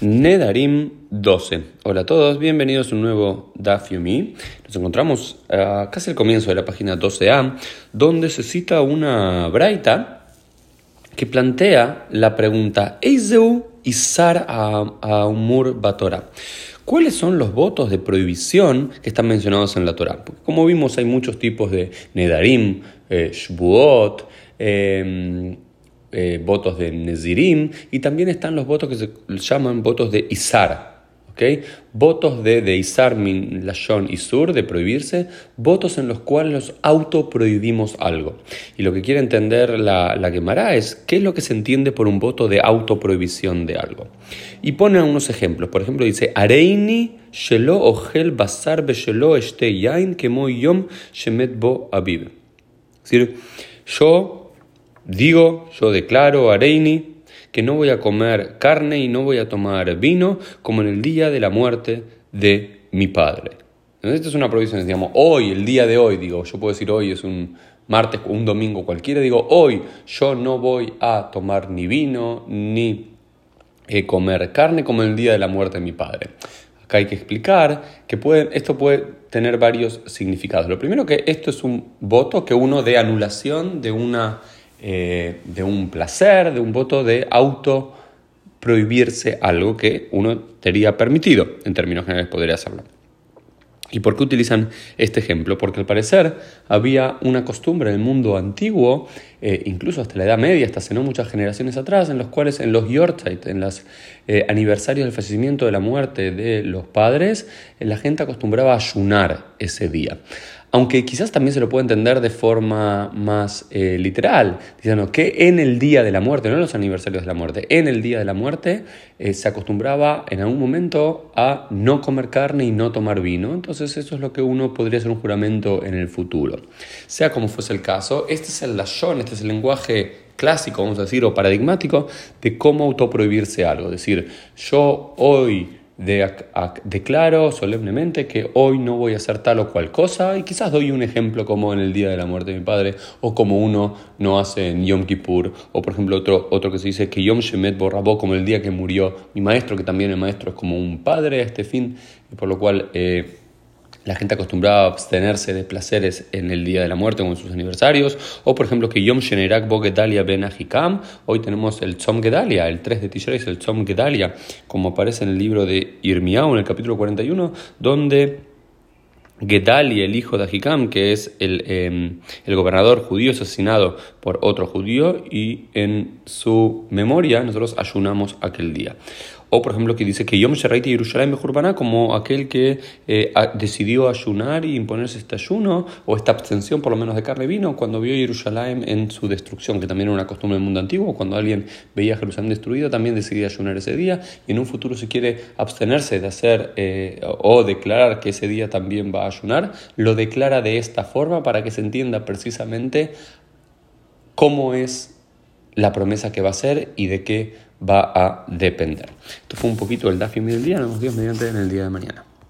Nedarim 12. Hola a todos, bienvenidos a un nuevo Daf Yomi. Nos encontramos casi al comienzo de la página 12a, donde se cita una braita que plantea la pregunta Eizeu Isar a Umur Batora. ¿Cuáles son los votos de prohibición que están mencionados en la Torah? Porque como vimos hay muchos tipos de Nedarim, eh, Shbuot, eh, eh, votos de Nezirim y también están los votos que se llaman votos de Isar. ¿okay? Votos de, de Isar, min, Lashon, Isur, de prohibirse, votos en los cuales nos autoprohibimos algo. Y lo que quiere entender la, la Gemara es qué es lo que se entiende por un voto de autoprohibición de algo. Y pone unos ejemplos. Por ejemplo, dice: Areini shelo ochel basar shelo este yain kemo yom shemet bo decir, yo Digo, yo declaro, Areini, que no voy a comer carne y no voy a tomar vino como en el día de la muerte de mi padre. Entonces, esto es una provisión, digamos, hoy, el día de hoy, digo, yo puedo decir hoy es un martes, un domingo cualquiera, digo, hoy yo no voy a tomar ni vino ni eh, comer carne como en el día de la muerte de mi padre. Acá hay que explicar que esto puede tener varios significados. Lo primero que esto es un voto que uno de anulación de una eh, de un placer, de un voto de auto prohibirse algo que uno tenía permitido, en términos generales podría hacerlo. ¿Y por qué utilizan este ejemplo? Porque al parecer había una costumbre en el mundo antiguo, eh, incluso hasta la Edad Media, hasta hace no muchas generaciones atrás, en los cuales en los Yortzeit, en los eh, aniversarios del fallecimiento de la muerte de los padres, la gente acostumbraba a ayunar ese día aunque quizás también se lo puede entender de forma más eh, literal, diciendo que en el día de la muerte, no en los aniversarios de la muerte, en el día de la muerte eh, se acostumbraba en algún momento a no comer carne y no tomar vino, entonces eso es lo que uno podría hacer un juramento en el futuro. Sea como fuese el caso, este es el lashon, este es el lenguaje clásico, vamos a decir, o paradigmático de cómo autoprohibirse algo, es decir, yo hoy de, declaro solemnemente que hoy no voy a hacer tal o cual cosa y quizás doy un ejemplo como en el día de la muerte de mi padre o como uno no hace en Yom Kippur o por ejemplo otro, otro que se dice que Yom Shemet Borrabó como el día que murió mi maestro que también el maestro es como un padre a este fin y por lo cual eh, la gente acostumbraba a abstenerse de placeres en el día de la muerte o en sus aniversarios, o por ejemplo que Yom Shenerak Bo Gedalia Ben Ahikam, hoy tenemos el Tzom Gedalia, el 3 de Tishrei el Tzom Gedalia, como aparece en el libro de Irmiao en el capítulo 41, donde Gedalia, el hijo de Ahikam, que es el, em, el gobernador judío asesinado por otro judío, y en su memoria nosotros ayunamos aquel día. O, por ejemplo, que dice que Yom Sheraiti Yerushalayim Bejurbaná, como aquel que eh, decidió ayunar y imponerse este ayuno, o esta abstención por lo menos de carne y vino, cuando vio Jerusalén en su destrucción, que también era una costumbre del mundo antiguo, cuando alguien veía Jerusalén destruida, también decidía ayunar ese día, y en un futuro si quiere abstenerse de hacer eh, o declarar que ese día también va a ayunar, lo declara de esta forma para que se entienda precisamente cómo es la promesa que va a hacer y de qué va a depender. Esto fue un poquito el Dafi del día, nos vemos mediante en el día de mañana.